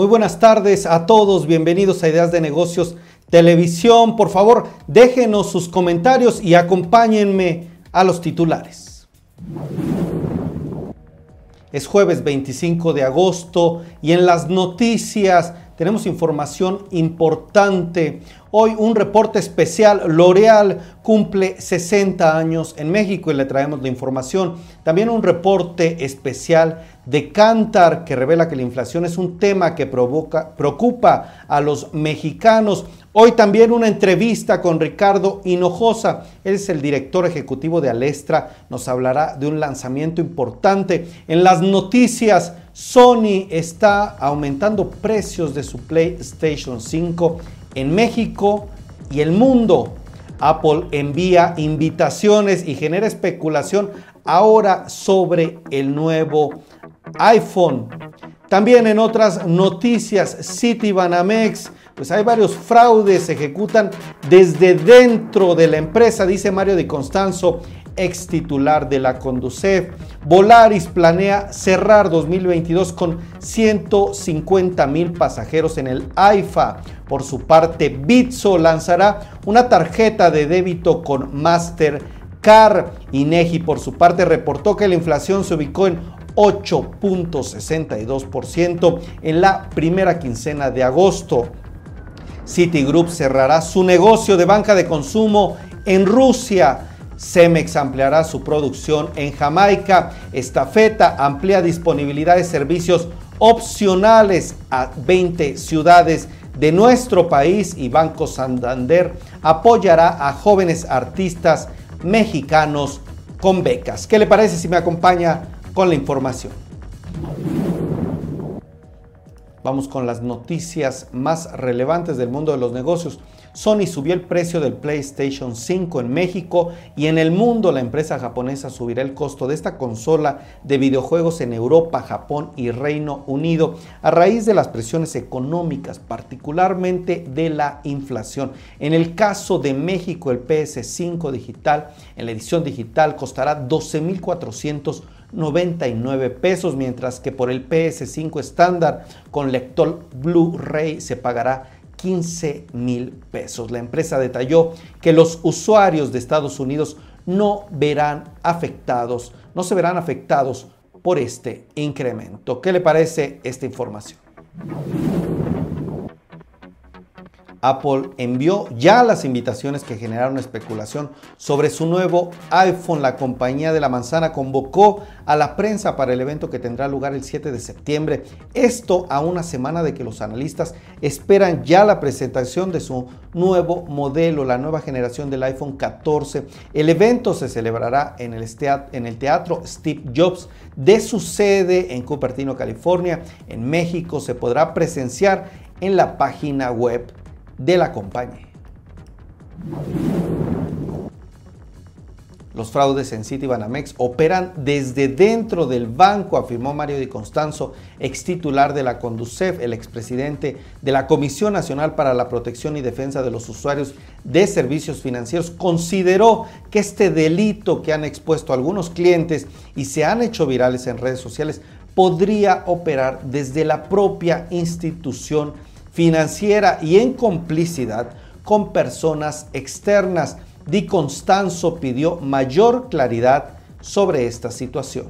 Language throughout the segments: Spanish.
Muy buenas tardes a todos, bienvenidos a Ideas de Negocios Televisión. Por favor, déjenos sus comentarios y acompáñenme a los titulares. Es jueves 25 de agosto y en las noticias tenemos información importante. Hoy un reporte especial. L'Oreal cumple 60 años en México y le traemos la información. También un reporte especial de Cantar que revela que la inflación es un tema que provoca, preocupa a los mexicanos. Hoy también una entrevista con Ricardo Hinojosa. Él es el director ejecutivo de Alestra. Nos hablará de un lanzamiento importante. En las noticias, Sony está aumentando precios de su PlayStation 5 en México y el mundo. Apple envía invitaciones y genera especulación ahora sobre el nuevo iPhone. También en otras noticias, Citibanamex, pues hay varios fraudes, se ejecutan desde dentro de la empresa, dice Mario Di Constanzo, ex titular de la Conducef. Volaris planea cerrar 2022 con 150 mil pasajeros en el AIFA. Por su parte, Bitso lanzará una tarjeta de débito con Mastercard. INEGI, por su parte, reportó que la inflación se ubicó en 8.62% en la primera quincena de agosto. Citigroup cerrará su negocio de banca de consumo en Rusia. Cemex ampliará su producción en Jamaica. Estafeta amplía disponibilidad de servicios opcionales a 20 ciudades de nuestro país y Banco Santander apoyará a jóvenes artistas mexicanos con becas. ¿Qué le parece si me acompaña con la información. Vamos con las noticias más relevantes del mundo de los negocios. Sony subió el precio del PlayStation 5 en México y en el mundo la empresa japonesa subirá el costo de esta consola de videojuegos en Europa, Japón y Reino Unido a raíz de las presiones económicas, particularmente de la inflación. En el caso de México, el PS5 digital en la edición digital costará 12.400 99 pesos, mientras que por el PS5 estándar con lector Blu-ray se pagará 15 mil pesos. La empresa detalló que los usuarios de Estados Unidos no verán afectados, no se verán afectados por este incremento. ¿Qué le parece esta información? Apple envió ya las invitaciones que generaron especulación sobre su nuevo iPhone. La compañía de la manzana convocó a la prensa para el evento que tendrá lugar el 7 de septiembre. Esto a una semana de que los analistas esperan ya la presentación de su nuevo modelo, la nueva generación del iPhone 14. El evento se celebrará en el, en el teatro Steve Jobs de su sede en Cupertino, California. En México se podrá presenciar en la página web de la compañía. Los fraudes en Citibanamex operan desde dentro del banco, afirmó Mario Di Constanzo, ex titular de la Conducef, el expresidente de la Comisión Nacional para la Protección y Defensa de los Usuarios de Servicios Financieros. Consideró que este delito que han expuesto algunos clientes y se han hecho virales en redes sociales podría operar desde la propia institución financiera y en complicidad con personas externas. Di Constanzo pidió mayor claridad sobre esta situación.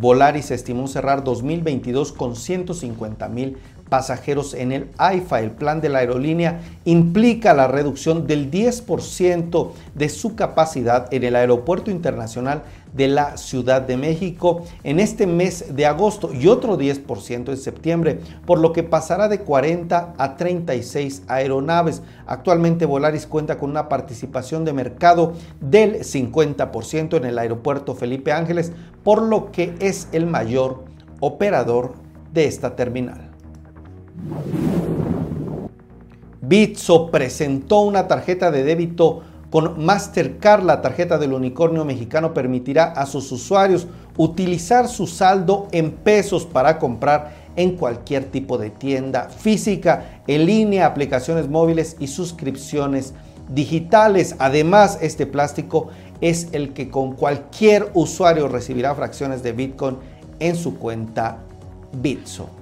Volaris estimó cerrar 2022 con 150 mil pasajeros en el AIFA. El plan de la aerolínea implica la reducción del 10% de su capacidad en el Aeropuerto Internacional de la Ciudad de México en este mes de agosto y otro 10% en septiembre, por lo que pasará de 40 a 36 aeronaves. Actualmente Volaris cuenta con una participación de mercado del 50% en el aeropuerto Felipe Ángeles, por lo que es el mayor operador de esta terminal. Bitso presentó una tarjeta de débito con Mastercard. La tarjeta del unicornio mexicano permitirá a sus usuarios utilizar su saldo en pesos para comprar en cualquier tipo de tienda física, en línea, aplicaciones móviles y suscripciones digitales. Además, este plástico es el que con cualquier usuario recibirá fracciones de Bitcoin en su cuenta Bitso.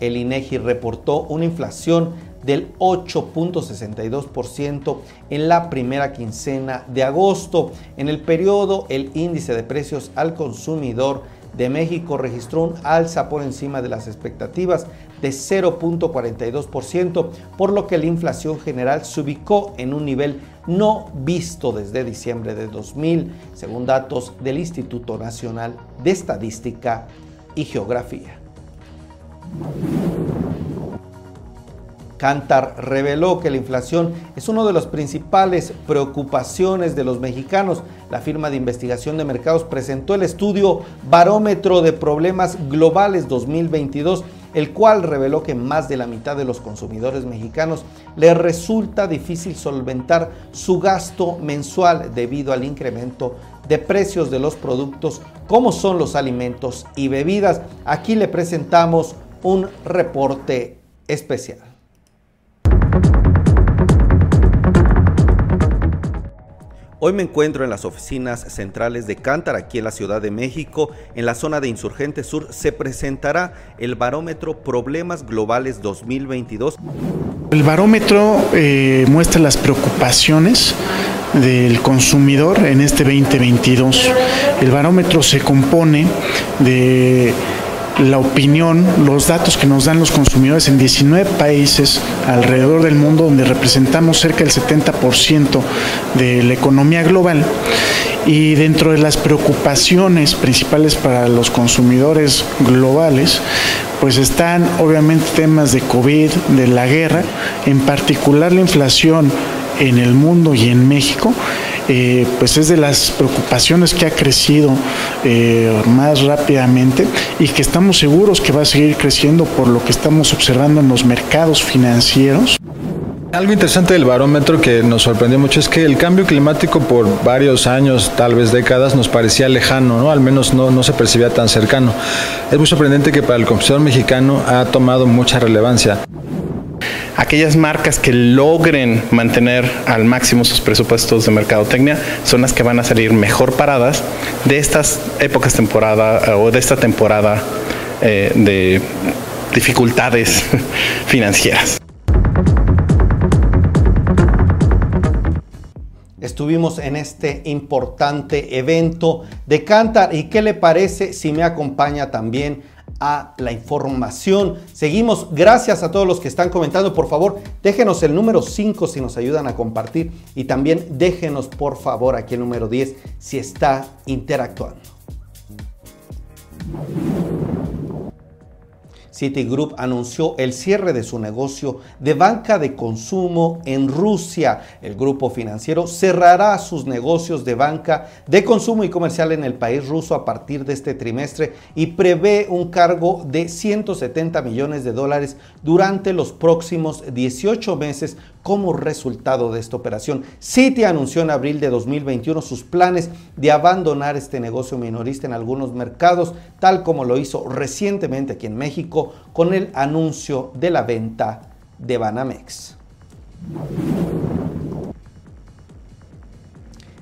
El INEGI reportó una inflación del 8.62% en la primera quincena de agosto. En el periodo, el índice de precios al consumidor de México registró un alza por encima de las expectativas de 0.42%, por lo que la inflación general se ubicó en un nivel no visto desde diciembre de 2000, según datos del Instituto Nacional de Estadística y Geografía. Cantar reveló que la inflación es una de las principales preocupaciones de los mexicanos. La firma de investigación de mercados presentó el estudio Barómetro de Problemas Globales 2022, el cual reveló que más de la mitad de los consumidores mexicanos les resulta difícil solventar su gasto mensual debido al incremento de precios de los productos como son los alimentos y bebidas. Aquí le presentamos un reporte especial. Hoy me encuentro en las oficinas centrales de Cántar, aquí en la Ciudad de México. En la zona de Insurgente Sur se presentará el barómetro Problemas Globales 2022. El barómetro eh, muestra las preocupaciones del consumidor en este 2022. El barómetro se compone de la opinión, los datos que nos dan los consumidores en 19 países alrededor del mundo donde representamos cerca del 70% de la economía global. Y dentro de las preocupaciones principales para los consumidores globales, pues están obviamente temas de COVID, de la guerra, en particular la inflación en el mundo y en México eh, pues es de las preocupaciones que ha crecido eh, más rápidamente y que estamos seguros que va a seguir creciendo por lo que estamos observando en los mercados financieros. Algo interesante del barómetro que nos sorprendió mucho es que el cambio climático por varios años, tal vez décadas, nos parecía lejano, ¿no? Al menos no, no se percibía tan cercano. Es muy sorprendente que para el consumidor mexicano ha tomado mucha relevancia aquellas marcas que logren mantener al máximo sus presupuestos de mercadotecnia son las que van a salir mejor paradas de estas épocas temporada eh, o de esta temporada eh, de dificultades financieras. Estuvimos en este importante evento de Cantar y qué le parece si me acompaña también a la información. Seguimos, gracias a todos los que están comentando. Por favor, déjenos el número 5 si nos ayudan a compartir y también déjenos por favor aquí el número 10 si está interactuando. Citigroup anunció el cierre de su negocio de banca de consumo en Rusia. El grupo financiero cerrará sus negocios de banca de consumo y comercial en el país ruso a partir de este trimestre y prevé un cargo de 170 millones de dólares durante los próximos 18 meses como resultado de esta operación. Citi anunció en abril de 2021 sus planes de abandonar este negocio minorista en algunos mercados, tal como lo hizo recientemente aquí en México con el anuncio de la venta de Banamex.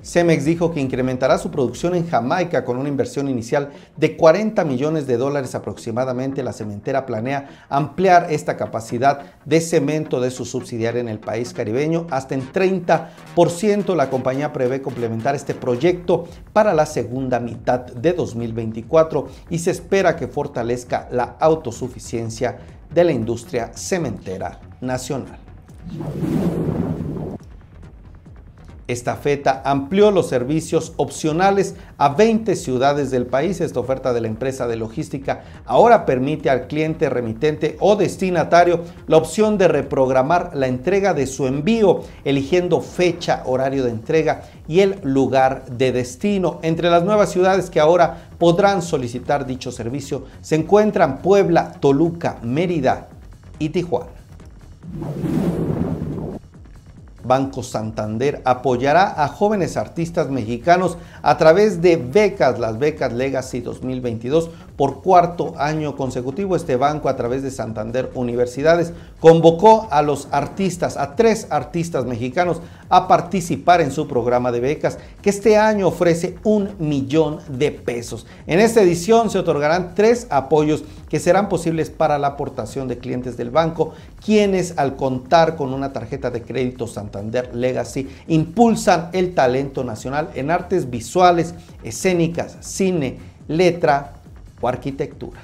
Cemex dijo que incrementará su producción en Jamaica con una inversión inicial de 40 millones de dólares aproximadamente. La cementera planea ampliar esta capacidad de cemento de su subsidiaria en el país caribeño hasta en 30%. La compañía prevé complementar este proyecto para la segunda mitad de 2024 y se espera que fortalezca la autosuficiencia de la industria cementera nacional. Esta feta amplió los servicios opcionales a 20 ciudades del país. Esta oferta de la empresa de logística ahora permite al cliente remitente o destinatario la opción de reprogramar la entrega de su envío, eligiendo fecha, horario de entrega y el lugar de destino. Entre las nuevas ciudades que ahora podrán solicitar dicho servicio se encuentran Puebla, Toluca, Mérida y Tijuana. Banco Santander apoyará a jóvenes artistas mexicanos a través de becas, las becas Legacy 2022, por cuarto año consecutivo. Este banco a través de Santander Universidades convocó a los artistas, a tres artistas mexicanos, a participar en su programa de becas que este año ofrece un millón de pesos. En esta edición se otorgarán tres apoyos que serán posibles para la aportación de clientes del banco, quienes al contar con una tarjeta de crédito Santander Legacy impulsan el talento nacional en artes visuales, escénicas, cine, letra arquitectura.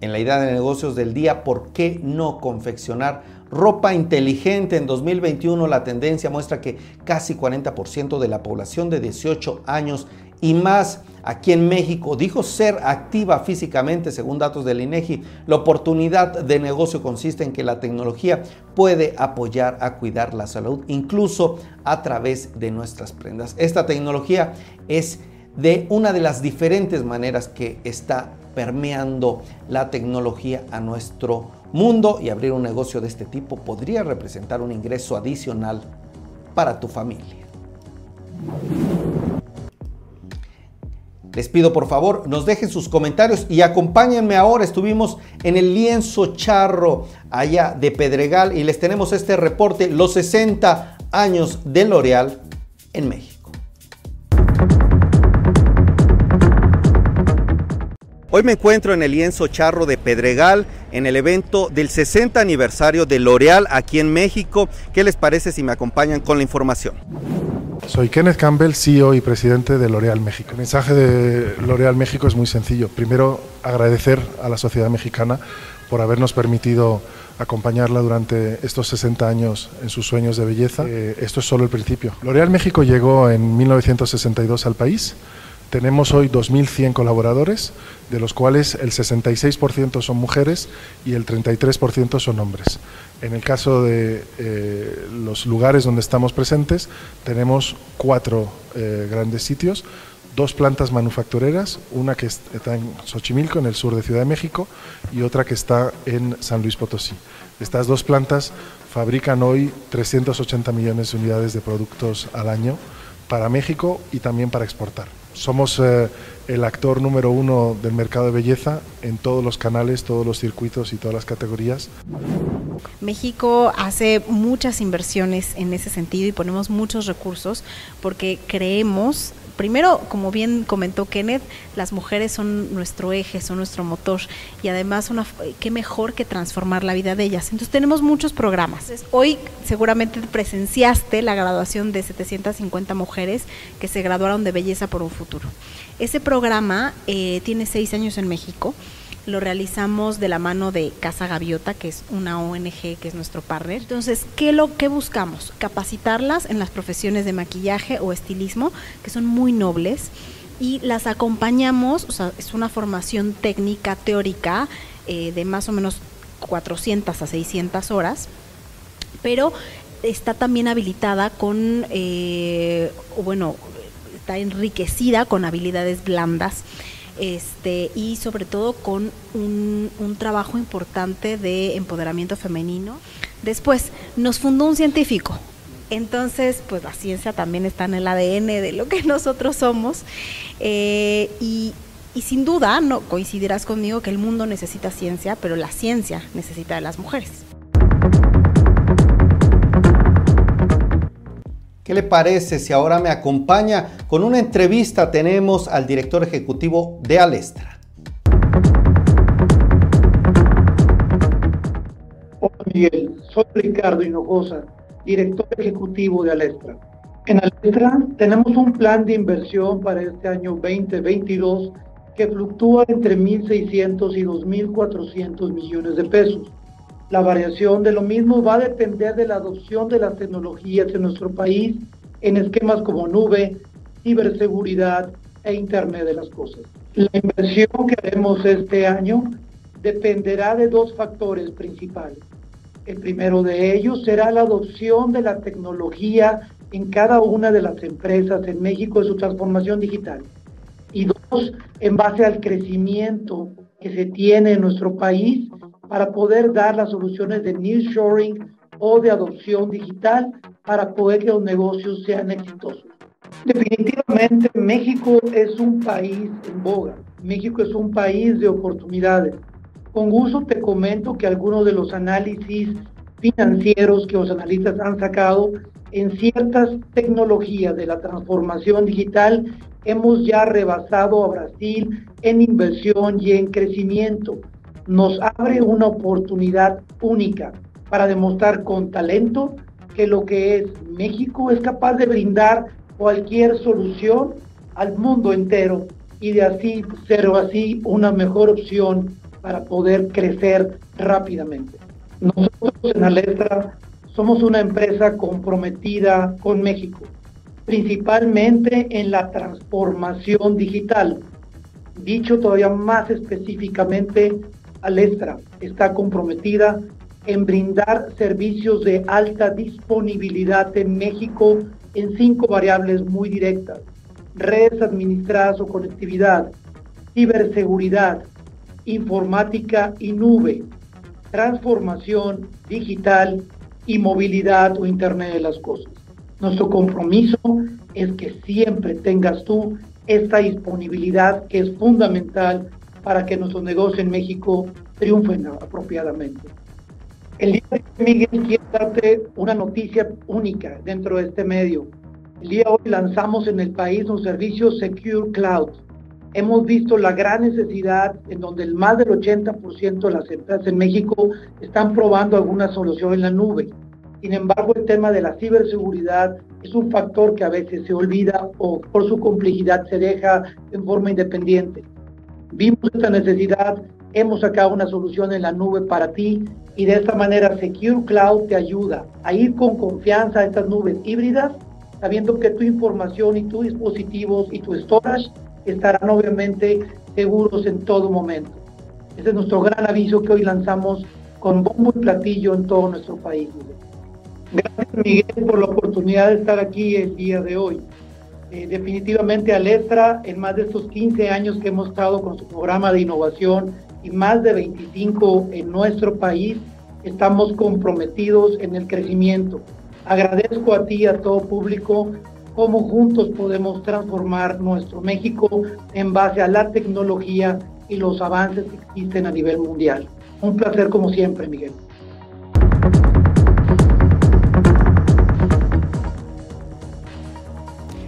En la idea de negocios del día, ¿por qué no confeccionar ropa inteligente? En 2021 la tendencia muestra que casi 40% de la población de 18 años y más aquí en México dijo ser activa físicamente según datos del INEGI. La oportunidad de negocio consiste en que la tecnología puede apoyar a cuidar la salud incluso a través de nuestras prendas. Esta tecnología es de una de las diferentes maneras que está permeando la tecnología a nuestro mundo y abrir un negocio de este tipo podría representar un ingreso adicional para tu familia. Les pido por favor nos dejen sus comentarios y acompáñenme ahora. Estuvimos en el lienzo charro allá de Pedregal y les tenemos este reporte, los 60 años de L'Oreal en México. Hoy me encuentro en el lienzo charro de Pedregal, en el evento del 60 aniversario de L'Oreal aquí en México. ¿Qué les parece si me acompañan con la información? Soy Kenneth Campbell, CEO y presidente de L'Oreal México. El mensaje de L'Oreal México es muy sencillo. Primero, agradecer a la sociedad mexicana por habernos permitido acompañarla durante estos 60 años en sus sueños de belleza. Eh, esto es solo el principio. L'Oreal México llegó en 1962 al país. Tenemos hoy 2.100 colaboradores, de los cuales el 66% son mujeres y el 33% son hombres. En el caso de eh, los lugares donde estamos presentes, tenemos cuatro eh, grandes sitios, dos plantas manufactureras, una que está en Xochimilco, en el sur de Ciudad de México, y otra que está en San Luis Potosí. Estas dos plantas fabrican hoy 380 millones de unidades de productos al año para México y también para exportar. Somos eh, el actor número uno del mercado de belleza en todos los canales, todos los circuitos y todas las categorías. México hace muchas inversiones en ese sentido y ponemos muchos recursos porque creemos primero, como bien comentó Kenneth, las mujeres son nuestro eje, son nuestro motor y además una, qué mejor que transformar la vida de ellas. Entonces tenemos muchos programas. Hoy seguramente presenciaste la graduación de 750 mujeres que se graduaron de Belleza por un Futuro. Ese programa eh, tiene seis años en México lo realizamos de la mano de Casa Gaviota, que es una ONG que es nuestro partner. Entonces, ¿qué, lo, qué buscamos? Capacitarlas en las profesiones de maquillaje o estilismo, que son muy nobles, y las acompañamos, o sea, es una formación técnica, teórica, eh, de más o menos 400 a 600 horas, pero está también habilitada con, eh, bueno, está enriquecida con habilidades blandas este, y sobre todo con un, trabajo importante de empoderamiento femenino. Después, nos fundó un científico, entonces, pues la ciencia también está en el ADN de lo que nosotros somos. Eh, y, y, sin duda, no coincidirás conmigo que el mundo necesita ciencia, pero la ciencia necesita de las mujeres. ¿Qué le parece si ahora me acompaña con una entrevista? Tenemos al director ejecutivo de Alestra. Hola Miguel, soy Ricardo Hinojosa, director ejecutivo de Alestra. En Alestra tenemos un plan de inversión para este año 2022 que fluctúa entre 1.600 y 2.400 millones de pesos la variación de lo mismo va a depender de la adopción de las tecnologías en nuestro país en esquemas como nube, ciberseguridad e Internet de las Cosas. La inversión que haremos este año dependerá de dos factores principales. El primero de ellos será la adopción de la tecnología en cada una de las empresas en México de su transformación digital. Y dos, en base al crecimiento que se tiene en nuestro país para poder dar las soluciones de nearshoring o de adopción digital para poder que los negocios sean exitosos. Definitivamente México es un país en boga. México es un país de oportunidades. Con gusto te comento que algunos de los análisis financieros que los analistas han sacado en ciertas tecnologías de la transformación digital hemos ya rebasado a Brasil en inversión y en crecimiento. Nos abre una oportunidad única para demostrar con talento que lo que es México es capaz de brindar cualquier solución al mundo entero y de así ser así una mejor opción para poder crecer rápidamente. Nosotros en Alestra somos una empresa comprometida con México, principalmente en la transformación digital. Dicho todavía más específicamente, Alestra está comprometida en brindar servicios de alta disponibilidad en México en cinco variables muy directas. Redes administradas o conectividad, ciberseguridad, informática y nube, transformación digital y movilidad o Internet de las Cosas. Nuestro compromiso es que siempre tengas tú esta disponibilidad que es fundamental para que nuestros negocios en México triunfen apropiadamente. El día de hoy, Miguel, quiero darte una noticia única dentro de este medio. El día de hoy lanzamos en el país un servicio Secure Cloud hemos visto la gran necesidad en donde el más del 80% de las empresas en México están probando alguna solución en la nube. Sin embargo, el tema de la ciberseguridad es un factor que a veces se olvida o por su complejidad se deja en forma independiente. Vimos esta necesidad, hemos sacado una solución en la nube para ti y de esta manera Secure Cloud te ayuda a ir con confianza a estas nubes híbridas, sabiendo que tu información y tus dispositivos y tu storage estarán obviamente seguros en todo momento. Ese es nuestro gran aviso que hoy lanzamos con bombo y platillo en todo nuestro país. Gracias Miguel por la oportunidad de estar aquí el día de hoy. Eh, definitivamente Alestra, en más de estos 15 años que hemos estado con su programa de innovación y más de 25 en nuestro país, estamos comprometidos en el crecimiento. Agradezco a ti, a todo público, cómo juntos podemos transformar nuestro México en base a la tecnología y los avances que existen a nivel mundial. Un placer como siempre, Miguel.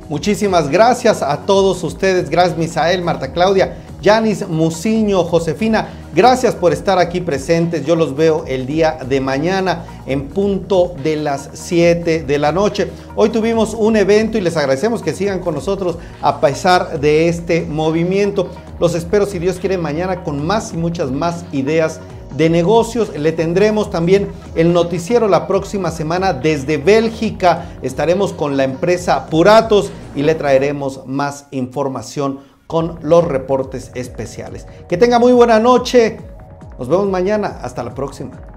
Muchísimas gracias a todos ustedes. Gracias Misael, Marta Claudia. Yanis Musiño, Josefina, gracias por estar aquí presentes. Yo los veo el día de mañana en punto de las 7 de la noche. Hoy tuvimos un evento y les agradecemos que sigan con nosotros a pesar de este movimiento. Los espero si Dios quiere mañana con más y muchas más ideas de negocios. Le tendremos también el noticiero la próxima semana desde Bélgica. Estaremos con la empresa Puratos y le traeremos más información con los reportes especiales. Que tenga muy buena noche. Nos vemos mañana. Hasta la próxima.